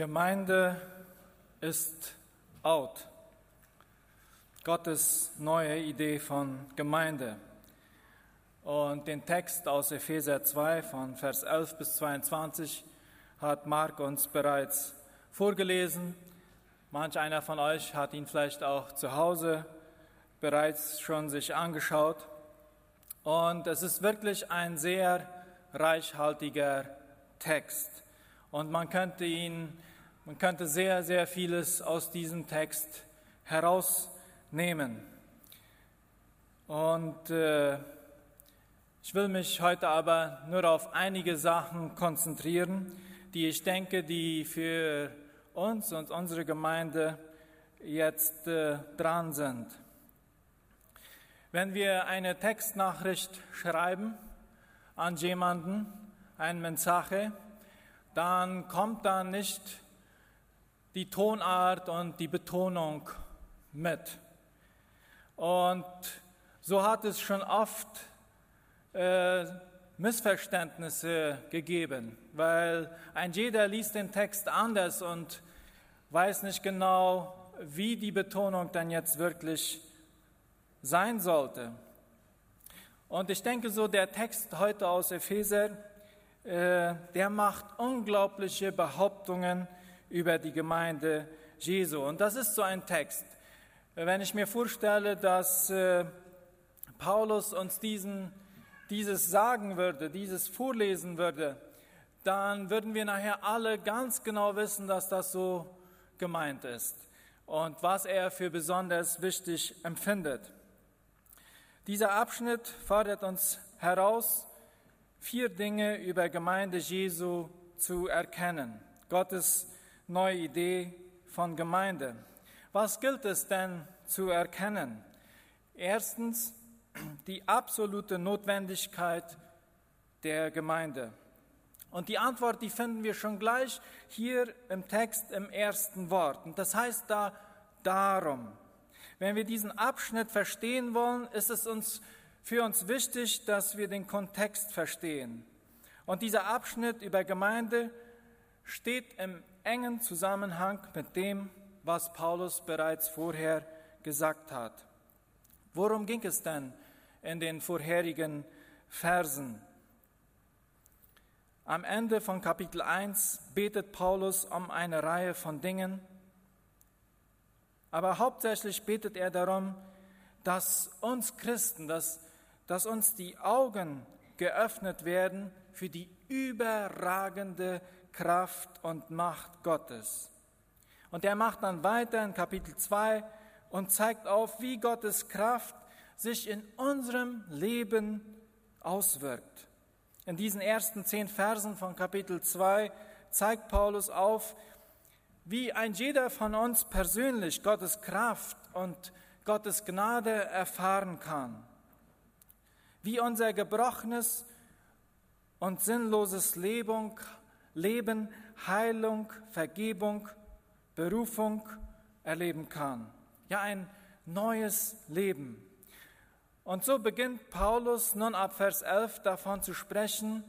Gemeinde ist out. Gottes neue Idee von Gemeinde. Und den Text aus Epheser 2 von Vers 11 bis 22 hat Mark uns bereits vorgelesen. Manch einer von euch hat ihn vielleicht auch zu Hause bereits schon sich angeschaut. Und es ist wirklich ein sehr reichhaltiger Text. Und man könnte ihn man könnte sehr, sehr vieles aus diesem Text herausnehmen. Und äh, ich will mich heute aber nur auf einige Sachen konzentrieren, die ich denke, die für uns und unsere Gemeinde jetzt äh, dran sind. Wenn wir eine Textnachricht schreiben an jemanden, ein Mensaje, dann kommt da nicht die Tonart und die Betonung mit. Und so hat es schon oft äh, Missverständnisse gegeben, weil ein jeder liest den Text anders und weiß nicht genau, wie die Betonung dann jetzt wirklich sein sollte. Und ich denke so, der Text heute aus Epheser, äh, der macht unglaubliche Behauptungen über die Gemeinde Jesu. Und das ist so ein Text. Wenn ich mir vorstelle, dass äh, Paulus uns diesen, dieses sagen würde, dieses vorlesen würde, dann würden wir nachher alle ganz genau wissen, dass das so gemeint ist und was er für besonders wichtig empfindet. Dieser Abschnitt fordert uns heraus, vier Dinge über Gemeinde Jesu zu erkennen. Gottes neue Idee von Gemeinde. Was gilt es denn zu erkennen? Erstens die absolute Notwendigkeit der Gemeinde. Und die Antwort, die finden wir schon gleich hier im Text im ersten Wort. Und das heißt da darum. Wenn wir diesen Abschnitt verstehen wollen, ist es uns für uns wichtig, dass wir den Kontext verstehen. Und dieser Abschnitt über Gemeinde steht im engen Zusammenhang mit dem, was Paulus bereits vorher gesagt hat. Worum ging es denn in den vorherigen Versen? Am Ende von Kapitel 1 betet Paulus um eine Reihe von Dingen, aber hauptsächlich betet er darum, dass uns Christen, dass, dass uns die Augen geöffnet werden für die überragende Kraft und Macht Gottes. Und er macht dann weiter in Kapitel 2 und zeigt auf, wie Gottes Kraft sich in unserem Leben auswirkt. In diesen ersten zehn Versen von Kapitel 2 zeigt Paulus auf, wie ein jeder von uns persönlich Gottes Kraft und Gottes Gnade erfahren kann. Wie unser gebrochenes und sinnloses Leben Leben, Heilung, Vergebung, Berufung erleben kann. Ja, ein neues Leben. Und so beginnt Paulus nun ab Vers 11 davon zu sprechen,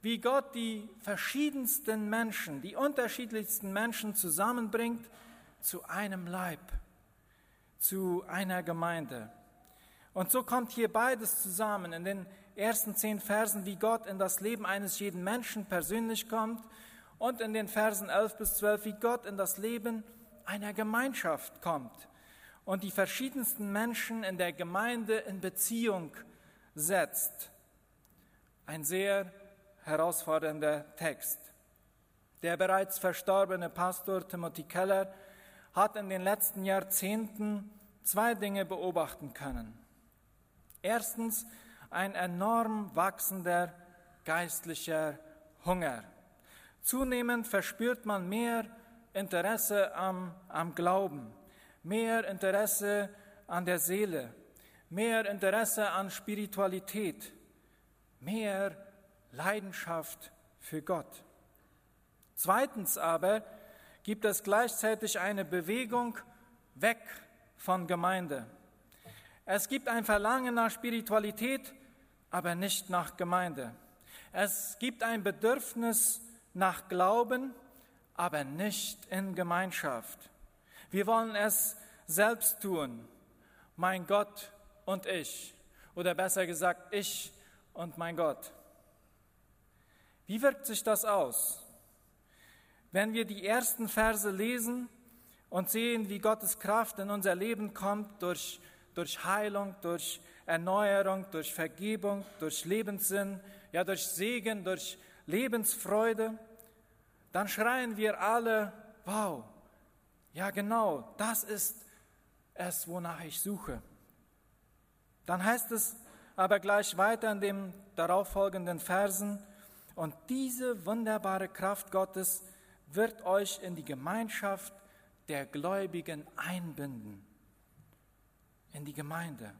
wie Gott die verschiedensten Menschen, die unterschiedlichsten Menschen zusammenbringt zu einem Leib, zu einer Gemeinde. Und so kommt hier beides zusammen in den ersten zehn Versen, wie Gott in das Leben eines jeden Menschen persönlich kommt und in den Versen 11 bis 12, wie Gott in das Leben einer Gemeinschaft kommt und die verschiedensten Menschen in der Gemeinde in Beziehung setzt. Ein sehr herausfordernder Text. Der bereits verstorbene Pastor Timothy Keller hat in den letzten Jahrzehnten zwei Dinge beobachten können. Erstens, ein enorm wachsender geistlicher Hunger. Zunehmend verspürt man mehr Interesse am, am Glauben, mehr Interesse an der Seele, mehr Interesse an Spiritualität, mehr Leidenschaft für Gott. Zweitens aber gibt es gleichzeitig eine Bewegung weg von Gemeinde. Es gibt ein Verlangen nach Spiritualität, aber nicht nach Gemeinde. Es gibt ein Bedürfnis nach Glauben, aber nicht in Gemeinschaft. Wir wollen es selbst tun, mein Gott und ich, oder besser gesagt, ich und mein Gott. Wie wirkt sich das aus? Wenn wir die ersten Verse lesen und sehen, wie Gottes Kraft in unser Leben kommt durch, durch Heilung, durch Erneuerung, durch Vergebung, durch Lebenssinn, ja durch Segen, durch Lebensfreude, dann schreien wir alle, wow, ja genau, das ist es, wonach ich suche. Dann heißt es aber gleich weiter in den darauffolgenden Versen, und diese wunderbare Kraft Gottes wird euch in die Gemeinschaft der Gläubigen einbinden, in die Gemeinde.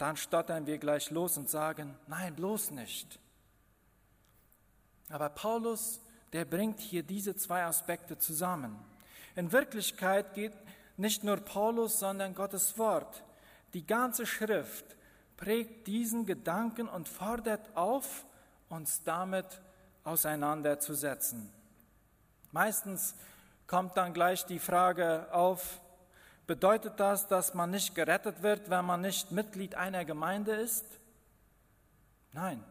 Dann stottern wir gleich los und sagen, nein, bloß nicht. Aber Paulus, der bringt hier diese zwei Aspekte zusammen. In Wirklichkeit geht nicht nur Paulus, sondern Gottes Wort, die ganze Schrift prägt diesen Gedanken und fordert auf, uns damit auseinanderzusetzen. Meistens kommt dann gleich die Frage auf, bedeutet das, dass man nicht gerettet wird, wenn man nicht Mitglied einer Gemeinde ist? Nein,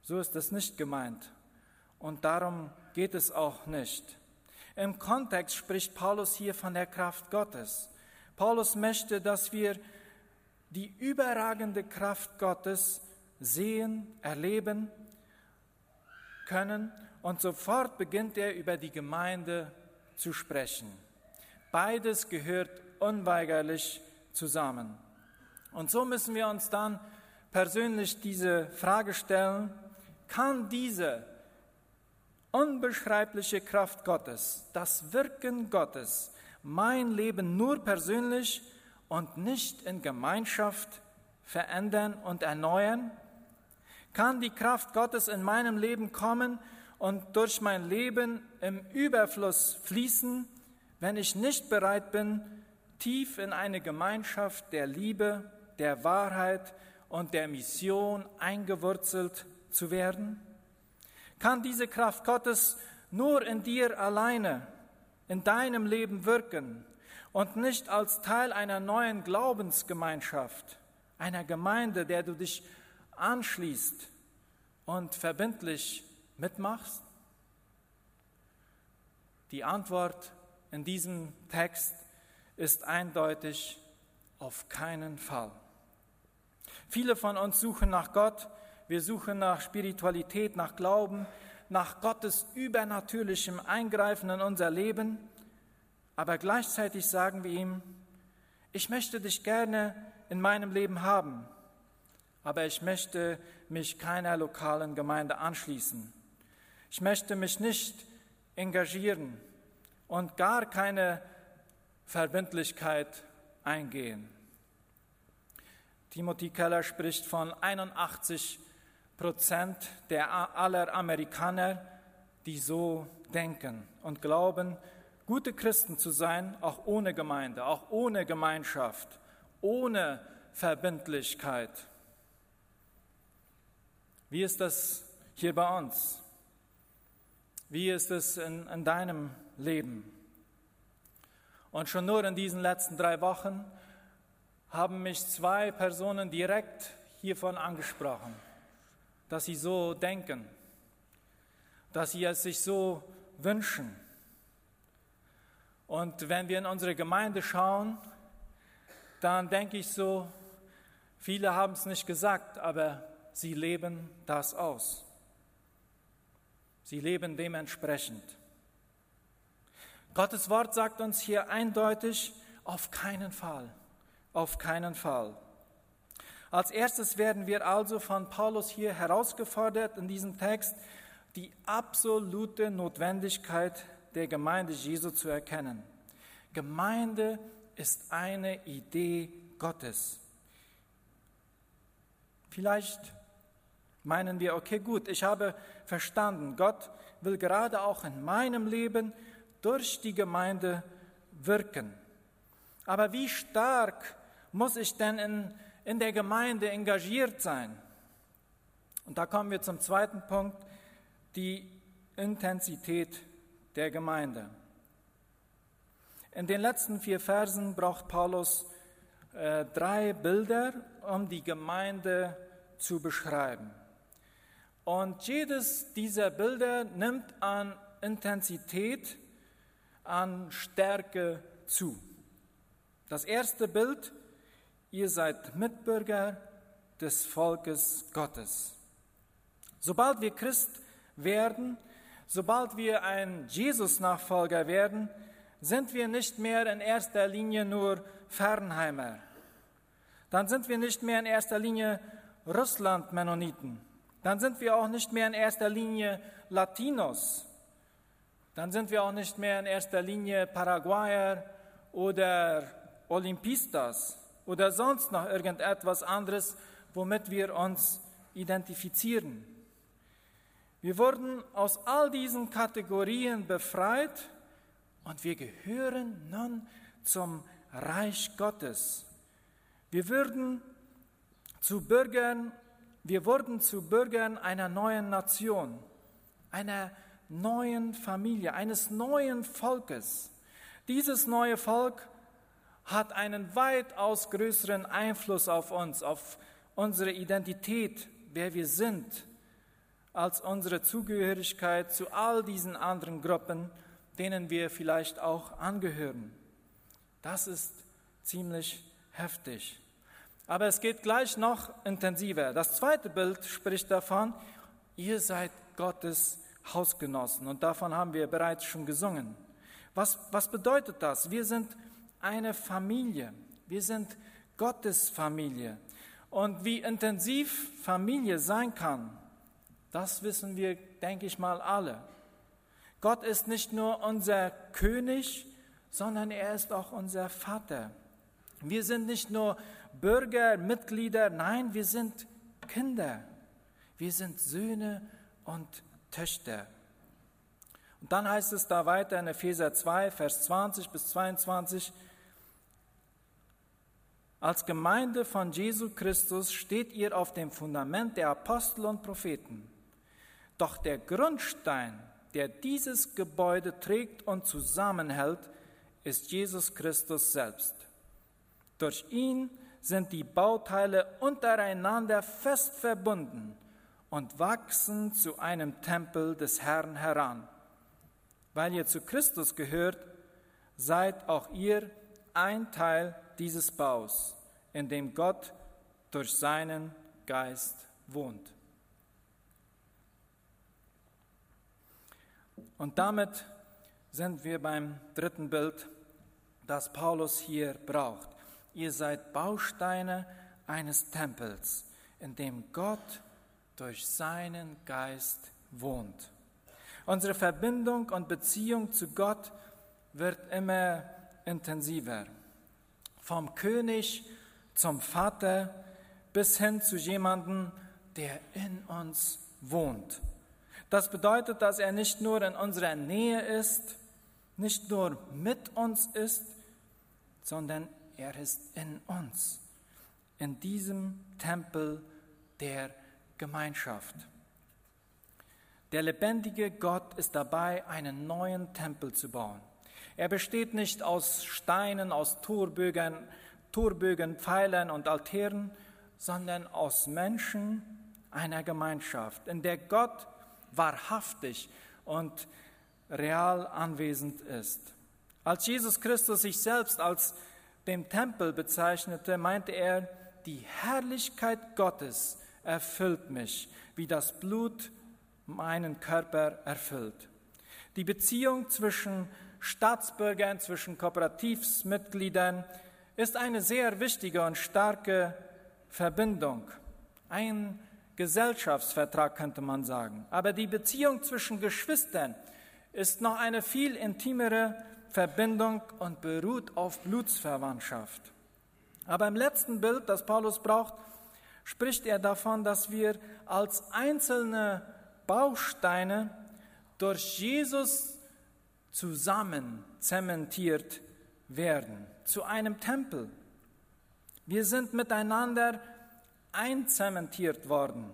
so ist es nicht gemeint. Und darum geht es auch nicht. Im Kontext spricht Paulus hier von der Kraft Gottes. Paulus möchte, dass wir die überragende Kraft Gottes sehen, erleben können und sofort beginnt er über die Gemeinde zu sprechen. Beides gehört unweigerlich zusammen. Und so müssen wir uns dann persönlich diese Frage stellen, kann diese unbeschreibliche Kraft Gottes, das Wirken Gottes, mein Leben nur persönlich und nicht in Gemeinschaft verändern und erneuern? Kann die Kraft Gottes in meinem Leben kommen und durch mein Leben im Überfluss fließen, wenn ich nicht bereit bin, tief in eine Gemeinschaft der Liebe, der Wahrheit und der Mission eingewurzelt zu werden? Kann diese Kraft Gottes nur in dir alleine, in deinem Leben wirken und nicht als Teil einer neuen Glaubensgemeinschaft, einer Gemeinde, der du dich anschließt und verbindlich mitmachst? Die Antwort in diesem Text ist eindeutig auf keinen Fall. Viele von uns suchen nach Gott, wir suchen nach Spiritualität, nach Glauben, nach Gottes übernatürlichem Eingreifen in unser Leben, aber gleichzeitig sagen wir ihm, ich möchte dich gerne in meinem Leben haben, aber ich möchte mich keiner lokalen Gemeinde anschließen. Ich möchte mich nicht engagieren und gar keine Verbindlichkeit eingehen. Timothy Keller spricht von 81 Prozent der aller Amerikaner, die so denken und glauben, gute Christen zu sein, auch ohne Gemeinde, auch ohne Gemeinschaft, ohne Verbindlichkeit. Wie ist das hier bei uns? Wie ist es in, in deinem Leben? Und schon nur in diesen letzten drei Wochen haben mich zwei Personen direkt hiervon angesprochen, dass sie so denken, dass sie es sich so wünschen. Und wenn wir in unsere Gemeinde schauen, dann denke ich so, viele haben es nicht gesagt, aber sie leben das aus. Sie leben dementsprechend. Gottes Wort sagt uns hier eindeutig, auf keinen Fall, auf keinen Fall. Als erstes werden wir also von Paulus hier herausgefordert in diesem Text, die absolute Notwendigkeit der Gemeinde Jesu zu erkennen. Gemeinde ist eine Idee Gottes. Vielleicht meinen wir, okay, gut, ich habe verstanden, Gott will gerade auch in meinem Leben durch die Gemeinde wirken. Aber wie stark muss ich denn in, in der Gemeinde engagiert sein? Und da kommen wir zum zweiten Punkt, die Intensität der Gemeinde. In den letzten vier Versen braucht Paulus äh, drei Bilder, um die Gemeinde zu beschreiben. Und jedes dieser Bilder nimmt an Intensität, an Stärke zu. Das erste Bild, ihr seid Mitbürger des Volkes Gottes. Sobald wir Christ werden, sobald wir ein Jesus-Nachfolger werden, sind wir nicht mehr in erster Linie nur Fernheimer. Dann sind wir nicht mehr in erster Linie Russland-Mennoniten. Dann sind wir auch nicht mehr in erster Linie Latinos. Dann sind wir auch nicht mehr in erster Linie Paraguayer oder Olympistas oder sonst noch irgendetwas anderes, womit wir uns identifizieren. Wir wurden aus all diesen Kategorien befreit und wir gehören nun zum Reich Gottes. Wir würden zu Bürgern, wir wurden zu Bürgern einer neuen Nation, einer neuen Familie, eines neuen Volkes. Dieses neue Volk hat einen weitaus größeren Einfluss auf uns, auf unsere Identität, wer wir sind, als unsere Zugehörigkeit zu all diesen anderen Gruppen, denen wir vielleicht auch angehören. Das ist ziemlich heftig. Aber es geht gleich noch intensiver. Das zweite Bild spricht davon, ihr seid Gottes Hausgenossen. Und davon haben wir bereits schon gesungen. Was, was bedeutet das? Wir sind eine Familie. Wir sind Gottes Familie. Und wie intensiv Familie sein kann, das wissen wir, denke ich mal, alle. Gott ist nicht nur unser König, sondern er ist auch unser Vater. Wir sind nicht nur Bürger, Mitglieder, nein, wir sind Kinder. Wir sind Söhne und Töchter. Und dann heißt es da weiter in Epheser 2, Vers 20 bis 22, als Gemeinde von Jesu Christus steht ihr auf dem Fundament der Apostel und Propheten. Doch der Grundstein, der dieses Gebäude trägt und zusammenhält, ist Jesus Christus selbst. Durch ihn sind die Bauteile untereinander fest verbunden und wachsen zu einem Tempel des Herrn heran. Weil ihr zu Christus gehört, seid auch ihr ein Teil dieses Baus, in dem Gott durch seinen Geist wohnt. Und damit sind wir beim dritten Bild, das Paulus hier braucht. Ihr seid Bausteine eines Tempels, in dem Gott durch seinen Geist wohnt. Unsere Verbindung und Beziehung zu Gott wird immer intensiver. Vom König zum Vater bis hin zu jemandem, der in uns wohnt. Das bedeutet, dass er nicht nur in unserer Nähe ist, nicht nur mit uns ist, sondern er ist in uns, in diesem Tempel der Gemeinschaft. Der lebendige Gott ist dabei, einen neuen Tempel zu bauen. Er besteht nicht aus Steinen, aus Torbögen, Torbögen, Pfeilern und Altären, sondern aus Menschen einer Gemeinschaft, in der Gott wahrhaftig und real anwesend ist. Als Jesus Christus sich selbst als dem Tempel bezeichnete, meinte er, die Herrlichkeit Gottes erfüllt mich, wie das Blut meinen Körper erfüllt. Die Beziehung zwischen Staatsbürgern, zwischen Kooperativsmitgliedern ist eine sehr wichtige und starke Verbindung. Ein Gesellschaftsvertrag könnte man sagen. Aber die Beziehung zwischen Geschwistern ist noch eine viel intimere Verbindung und beruht auf Blutsverwandtschaft. Aber im letzten Bild, das Paulus braucht, spricht er davon, dass wir als einzelne Bausteine durch Jesus zusammen zementiert werden zu einem Tempel. Wir sind miteinander einzementiert worden,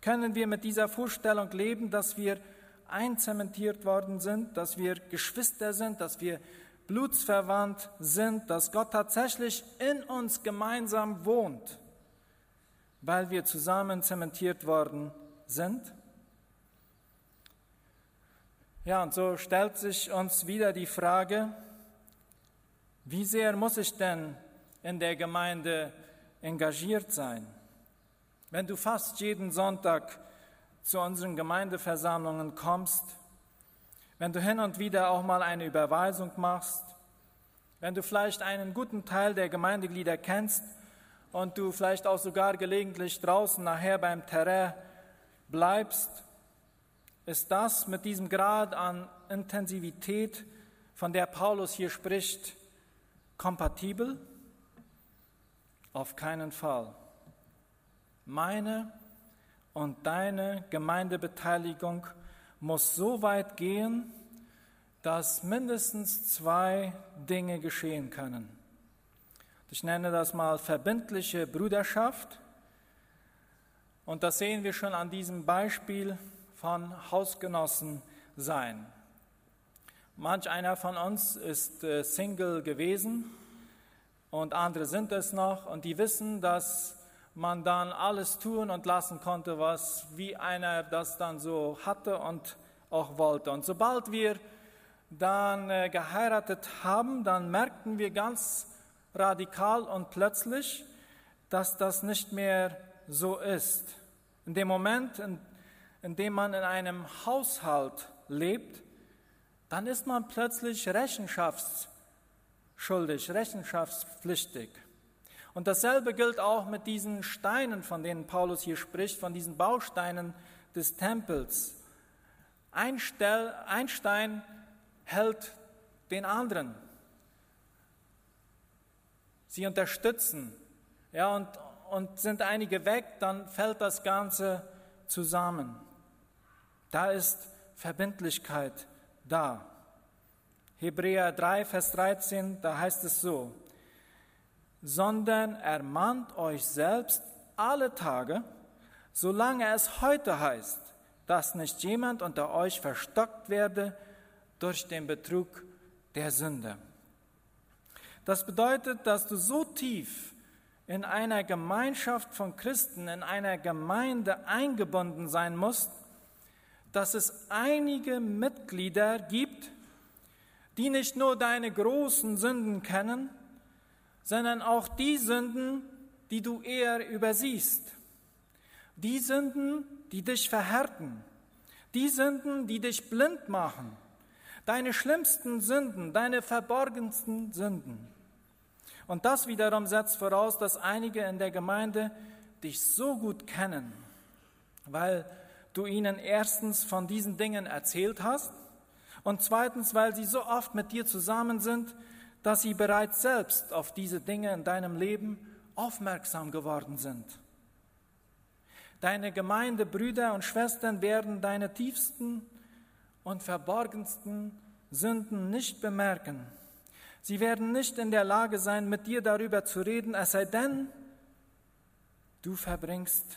können wir mit dieser Vorstellung leben, dass wir einzementiert worden sind, dass wir Geschwister sind, dass wir blutsverwandt sind, dass Gott tatsächlich in uns gemeinsam wohnt, weil wir zusammen zementiert worden sind? Ja, und so stellt sich uns wieder die Frage, wie sehr muss ich denn in der Gemeinde engagiert sein? Wenn du fast jeden Sonntag zu unseren Gemeindeversammlungen kommst, wenn du hin und wieder auch mal eine Überweisung machst, wenn du vielleicht einen guten Teil der Gemeindeglieder kennst und du vielleicht auch sogar gelegentlich draußen nachher beim Terrain bleibst, ist das mit diesem Grad an Intensivität, von der Paulus hier spricht, kompatibel? Auf keinen Fall. Meine und deine Gemeindebeteiligung muss so weit gehen, dass mindestens zwei Dinge geschehen können. Ich nenne das mal verbindliche Brüderschaft. Und das sehen wir schon an diesem Beispiel von Hausgenossen sein. Manch einer von uns ist äh, Single gewesen und andere sind es noch und die wissen, dass man dann alles tun und lassen konnte, was wie einer das dann so hatte und auch wollte. Und sobald wir dann äh, geheiratet haben, dann merkten wir ganz radikal und plötzlich, dass das nicht mehr so ist. In dem Moment, in, in dem man in einem Haushalt lebt, dann ist man plötzlich rechenschaftsschuldig, rechenschaftspflichtig. Und dasselbe gilt auch mit diesen Steinen, von denen Paulus hier spricht, von diesen Bausteinen des Tempels. Ein, Stein hält den anderen. Sie unterstützen. Ja, und, und sind einige weg, dann fällt das Ganze zusammen. Da ist Verbindlichkeit da. Hebräer 3, Vers 13, da heißt es so, sondern ermahnt euch selbst alle Tage, solange es heute heißt, dass nicht jemand unter euch verstockt werde durch den Betrug der Sünde. Das bedeutet, dass du so tief in einer Gemeinschaft von Christen, in einer Gemeinde eingebunden sein musst, dass es einige Mitglieder gibt, die nicht nur deine großen Sünden kennen, sondern auch die Sünden, die du eher übersiehst. Die Sünden, die dich verhärten. Die Sünden, die dich blind machen. Deine schlimmsten Sünden, deine verborgensten Sünden. Und das wiederum setzt voraus, dass einige in der Gemeinde dich so gut kennen, weil du ihnen erstens von diesen Dingen erzählt hast und zweitens, weil sie so oft mit dir zusammen sind, dass sie bereits selbst auf diese Dinge in deinem Leben aufmerksam geworden sind. Deine Gemeindebrüder und Schwestern werden deine tiefsten und verborgensten Sünden nicht bemerken. Sie werden nicht in der Lage sein, mit dir darüber zu reden, es sei denn, du verbringst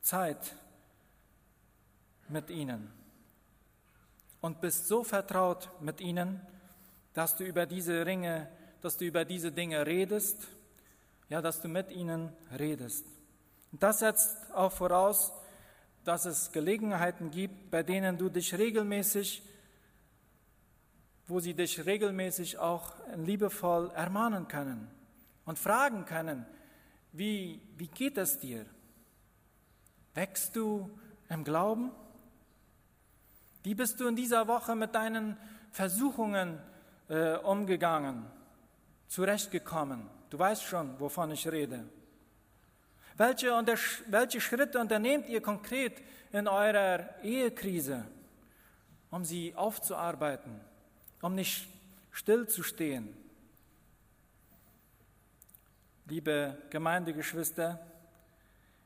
Zeit mit ihnen und bist so vertraut mit ihnen, dass du über diese Ringe, dass du über diese Dinge redest, ja, dass du mit ihnen redest. Das setzt auch voraus, dass es Gelegenheiten gibt, bei denen du dich regelmäßig, wo sie dich regelmäßig auch liebevoll ermahnen können und fragen können, wie, wie geht es dir? Wächst du im Glauben? Wie bist du in dieser Woche mit deinen Versuchungen äh, umgegangen, zurechtgekommen. Du weißt schon, wovon ich rede. Welche, welche Schritte unternehmt ihr konkret in eurer Ehekrise, um sie aufzuarbeiten, um nicht stillzustehen? Liebe Gemeindegeschwister,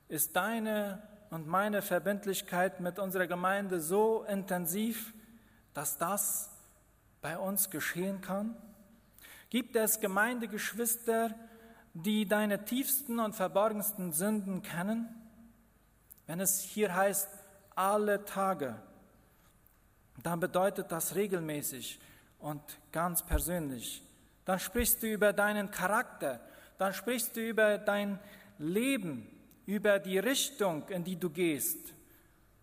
ist deine und meine Verbindlichkeit mit unserer Gemeinde so intensiv, dass das bei uns geschehen kann? Gibt es Gemeindegeschwister, die deine tiefsten und verborgensten Sünden kennen? Wenn es hier heißt, alle Tage, dann bedeutet das regelmäßig und ganz persönlich. Dann sprichst du über deinen Charakter, dann sprichst du über dein Leben, über die Richtung, in die du gehst.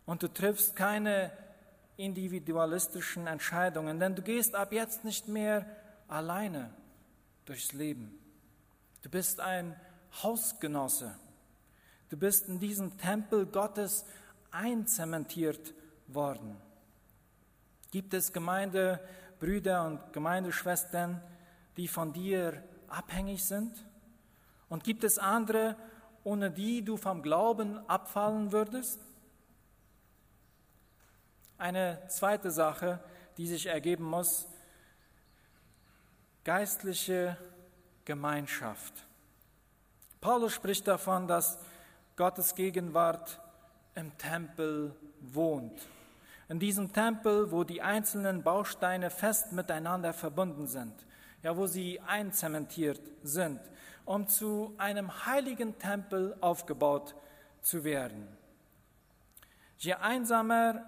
Und du triffst keine individualistischen Entscheidungen, denn du gehst ab jetzt nicht mehr alleine durchs Leben. Du bist ein Hausgenosse. Du bist in diesem Tempel Gottes einzementiert worden. Gibt es Gemeindebrüder und Gemeindeschwestern, die von dir abhängig sind? Und gibt es andere, ohne die du vom Glauben abfallen würdest? Eine zweite Sache, die sich ergeben muss, geistliche Gemeinschaft. Paulus spricht davon, dass Gottes Gegenwart im Tempel wohnt. In diesem Tempel, wo die einzelnen Bausteine fest miteinander verbunden sind, ja, wo sie einzementiert sind, um zu einem heiligen Tempel aufgebaut zu werden. Je einsamer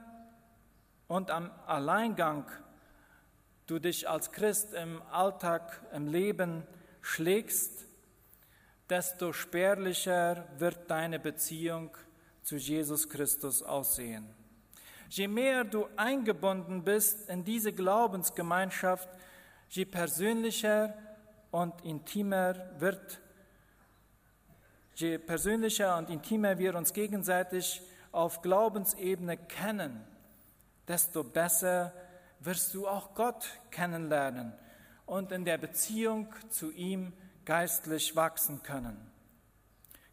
und am Alleingang du dich als Christ im Alltag, im Leben schlägst, desto spärlicher wird deine Beziehung zu Jesus Christus aussehen. Je mehr du eingebunden bist in diese Glaubensgemeinschaft, je persönlicher und intimer wird, je persönlicher und intimer wir uns gegenseitig auf Glaubensebene kennen, desto besser wirst du auch Gott kennenlernen und in der Beziehung zu ihm geistlich wachsen können.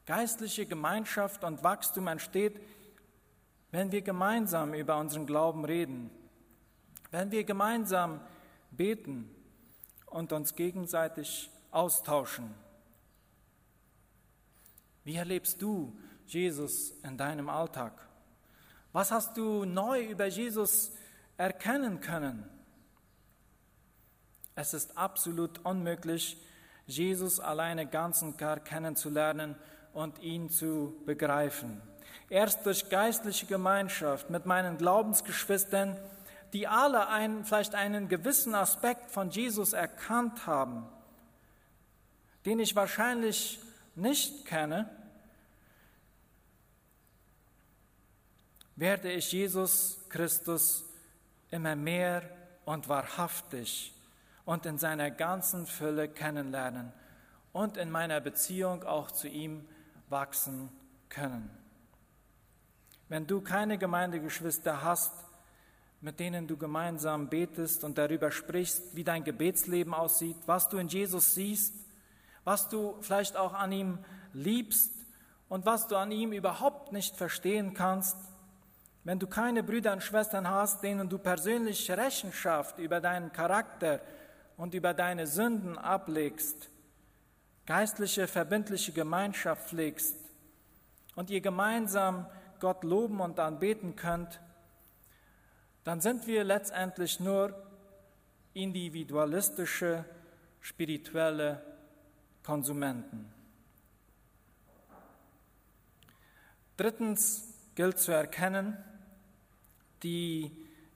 Geistliche Gemeinschaft und Wachstum entsteht, wenn wir gemeinsam über unseren Glauben reden, wenn wir gemeinsam beten und uns gegenseitig austauschen. Wie erlebst du Jesus in deinem Alltag? Was hast du neu über Jesus erkennen können? Es ist absolut unmöglich, Jesus alleine ganz und gar kennenzulernen und ihn zu begreifen. Erst durch geistliche Gemeinschaft mit meinen Glaubensgeschwistern, die alle einen, vielleicht einen gewissen Aspekt von Jesus erkannt haben, den ich wahrscheinlich nicht kenne, werde ich Jesus Christus immer mehr und wahrhaftig und in seiner ganzen Fülle kennenlernen und in meiner Beziehung auch zu ihm wachsen können. Wenn du keine Gemeindegeschwister hast, mit denen du gemeinsam betest und darüber sprichst, wie dein Gebetsleben aussieht, was du in Jesus siehst, was du vielleicht auch an ihm liebst und was du an ihm überhaupt nicht verstehen kannst, wenn du keine Brüder und Schwestern hast, denen du persönlich Rechenschaft über deinen Charakter und über deine Sünden ablegst, geistliche, verbindliche Gemeinschaft pflegst und ihr gemeinsam Gott loben und anbeten könnt, dann sind wir letztendlich nur individualistische, spirituelle Konsumenten. Drittens gilt zu erkennen, die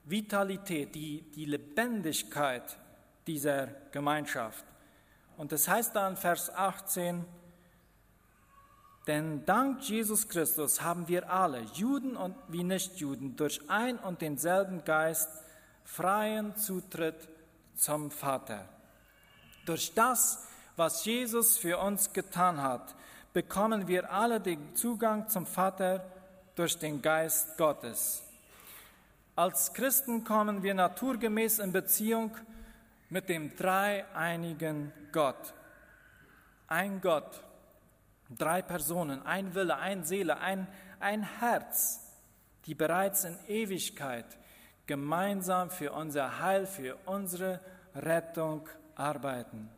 Vitalität, die, die Lebendigkeit dieser Gemeinschaft. Und das heißt dann Vers 18, denn dank Jesus Christus haben wir alle, Juden und wie Nichtjuden, durch ein und denselben Geist freien Zutritt zum Vater. Durch das, was Jesus für uns getan hat, bekommen wir alle den Zugang zum Vater durch den Geist Gottes. Als Christen kommen wir naturgemäß in Beziehung mit dem dreieinigen Gott. Ein Gott, drei Personen, ein Wille, ein Seele, ein, ein Herz, die bereits in Ewigkeit gemeinsam für unser Heil, für unsere Rettung arbeiten.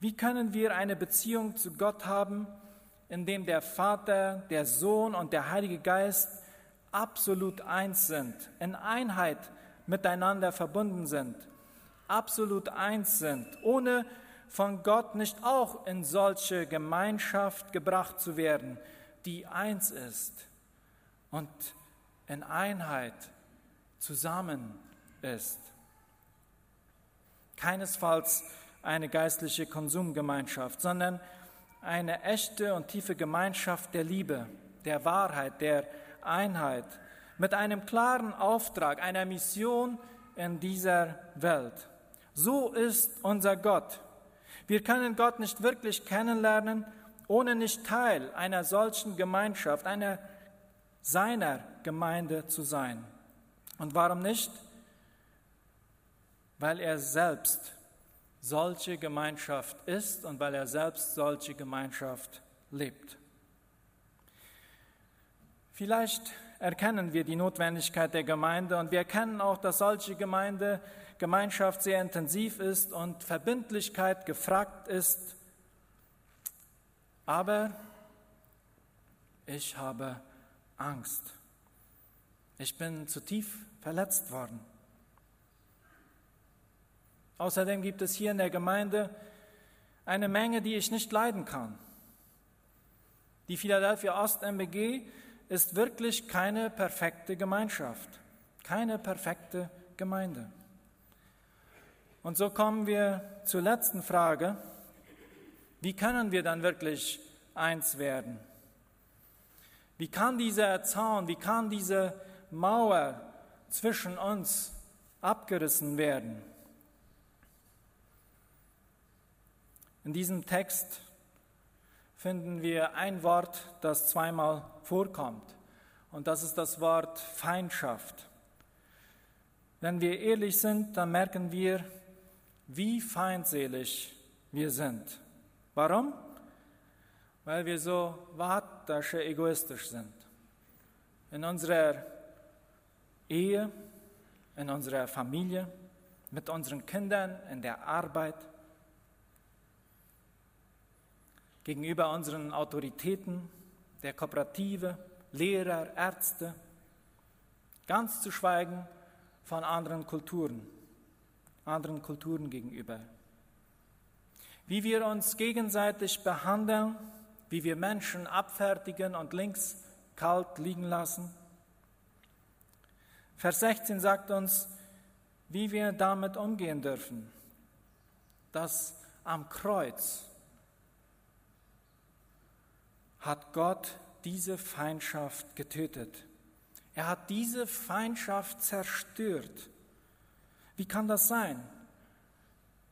Wie können wir eine Beziehung zu Gott haben, in dem der Vater, der Sohn und der Heilige Geist absolut eins sind, in Einheit miteinander verbunden sind? absolut eins sind, ohne von Gott nicht auch in solche Gemeinschaft gebracht zu werden, die eins ist und in Einheit zusammen ist. Keinesfalls eine geistliche Konsumgemeinschaft, sondern eine echte und tiefe Gemeinschaft der Liebe, der Wahrheit, der Einheit, mit einem klaren Auftrag, einer Mission in dieser Welt. So ist unser Gott. Wir können Gott nicht wirklich kennenlernen, ohne nicht Teil einer solchen Gemeinschaft, einer seiner Gemeinde zu sein. Und warum nicht? Weil er selbst solche Gemeinschaft ist und weil er selbst solche Gemeinschaft lebt. Vielleicht erkennen wir die Notwendigkeit der Gemeinde und wir erkennen auch, dass solche Gemeinde, Gemeinschaft sehr intensiv ist und Verbindlichkeit gefragt ist. Aber ich habe Angst. Ich bin zu tief verletzt worden. Außerdem gibt es hier in der Gemeinde eine Menge, die ich nicht leiden kann. Die Philadelphia Ost MBG ist wirklich keine perfekte Gemeinschaft, keine perfekte Gemeinde. Und so kommen wir zur letzten Frage. Wie können wir dann wirklich eins werden? Wie kann dieser Zaun, wie kann diese Mauer zwischen uns abgerissen werden? In diesem Text finden wir ein Wort, das zweimal vorkommt. Und das ist das Wort Feindschaft. Wenn wir ehrlich sind, dann merken wir, wie feindselig wir sind. Warum? Weil wir so wartasche egoistisch sind. In unserer Ehe, in unserer Familie, mit unseren Kindern, in der Arbeit gegenüber unseren Autoritäten, der Kooperative, Lehrer, Ärzte, ganz zu schweigen von anderen Kulturen, anderen Kulturen gegenüber. Wie wir uns gegenseitig behandeln, wie wir Menschen abfertigen und links kalt liegen lassen. Vers 16 sagt uns, wie wir damit umgehen dürfen, dass am Kreuz hat Gott diese Feindschaft getötet. Er hat diese Feindschaft zerstört. Wie kann das sein?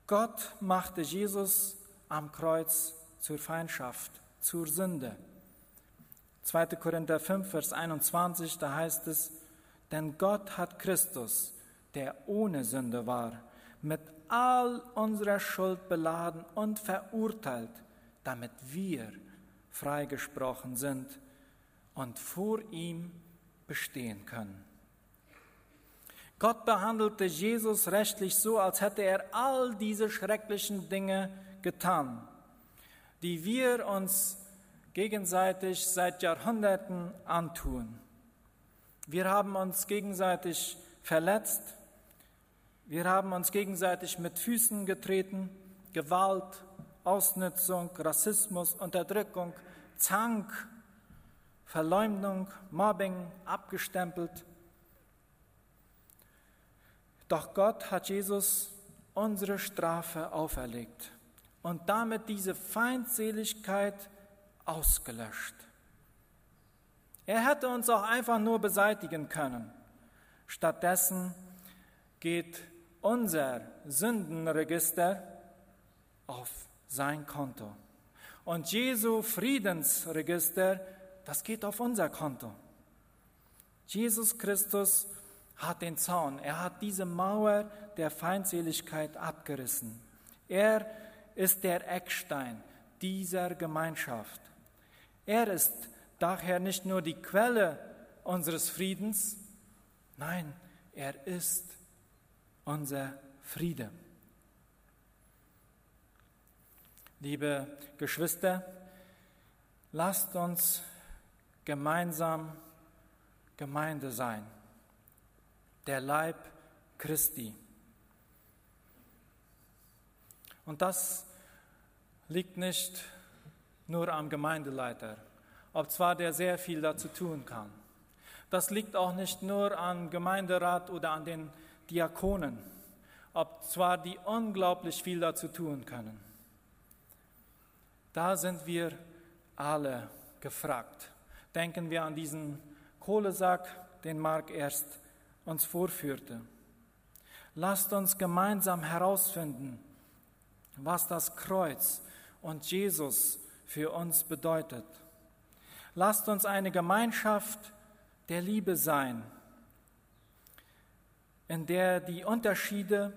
Gott machte Jesus am Kreuz zur Feindschaft, zur Sünde. 2. Korinther 5, Vers 21, da heißt es, denn Gott hat Christus, der ohne Sünde war, mit all unserer Schuld beladen und verurteilt, damit wir freigesprochen sind und vor ihm bestehen können. Gott behandelte Jesus rechtlich so, als hätte er all diese schrecklichen Dinge getan, die wir uns gegenseitig seit Jahrhunderten antun. Wir haben uns gegenseitig verletzt, wir haben uns gegenseitig mit Füßen getreten, Gewalt, Ausnutzung, Rassismus, Unterdrückung, Zank, Verleumdung, Mobbing abgestempelt. Doch Gott hat Jesus unsere Strafe auferlegt und damit diese Feindseligkeit ausgelöscht. Er hätte uns auch einfach nur beseitigen können. Stattdessen geht unser Sündenregister auf sein Konto. Und Jesu Friedensregister, das geht auf unser Konto. Jesus Christus hat den Zaun, er hat diese Mauer der Feindseligkeit abgerissen. Er ist der Eckstein dieser Gemeinschaft. Er ist daher nicht nur die Quelle unseres Friedens, nein, er ist unser Friede. Liebe Geschwister, lasst uns gemeinsam Gemeinde sein, der Leib Christi. Und das liegt nicht nur am Gemeindeleiter, ob zwar der sehr viel dazu tun kann, Das liegt auch nicht nur an Gemeinderat oder an den Diakonen, ob zwar die unglaublich viel dazu tun können. Da sind wir alle gefragt. Denken wir an diesen Kohlesack, den Mark erst uns vorführte. Lasst uns gemeinsam herausfinden, was das Kreuz und Jesus für uns bedeutet. Lasst uns eine Gemeinschaft der Liebe sein, in der die Unterschiede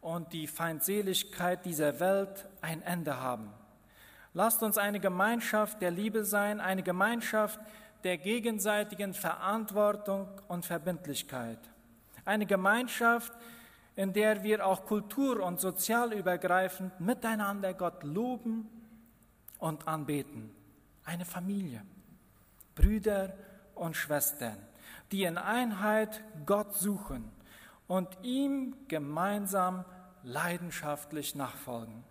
und die Feindseligkeit dieser Welt ein Ende haben. Lasst uns eine Gemeinschaft der Liebe sein, eine Gemeinschaft der gegenseitigen Verantwortung und Verbindlichkeit. Eine Gemeinschaft, in der wir auch kultur- und sozialübergreifend miteinander Gott loben und anbeten. Eine Familie, Brüder und Schwestern, die in Einheit Gott suchen und ihm gemeinsam leidenschaftlich nachfolgen,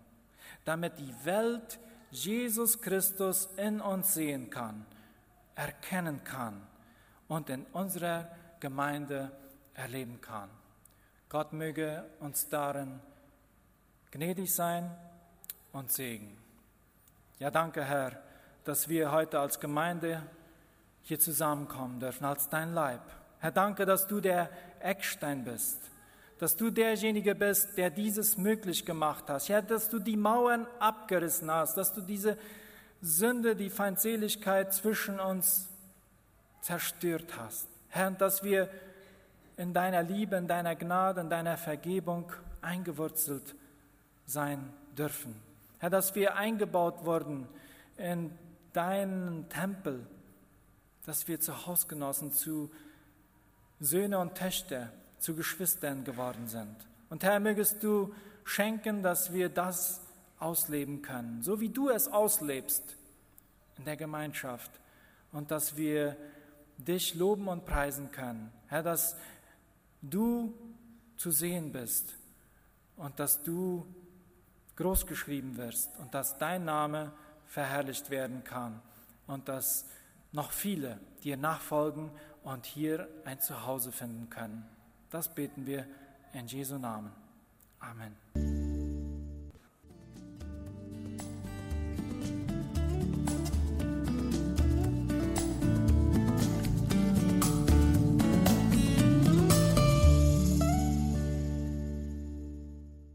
damit die Welt Jesus Christus in uns sehen kann, erkennen kann und in unserer Gemeinde erleben kann. Gott möge uns darin gnädig sein und segnen. Ja, danke, Herr, dass wir heute als Gemeinde hier zusammenkommen dürfen, als dein Leib. Herr, danke, dass du der Eckstein bist, dass du derjenige bist, der dieses möglich gemacht hast. Herr, dass du die Mauern abgerissen hast, dass du diese Sünde, die Feindseligkeit zwischen uns zerstört hast. Herr, dass wir in deiner Liebe, in deiner Gnade, in deiner Vergebung eingewurzelt sein dürfen. Herr, dass wir eingebaut wurden in deinen Tempel, dass wir zu Hausgenossen, zu Söhne und Töchter, zu Geschwistern geworden sind. Und Herr, mögest du schenken, dass wir das ausleben können, so wie du es auslebst in der Gemeinschaft und dass wir dich loben und preisen können. Herr, dass du zu sehen bist und dass du großgeschrieben wirst und dass dein Name verherrlicht werden kann und dass noch viele dir nachfolgen und hier ein Zuhause finden können. Das beten wir in Jesu Namen. Amen.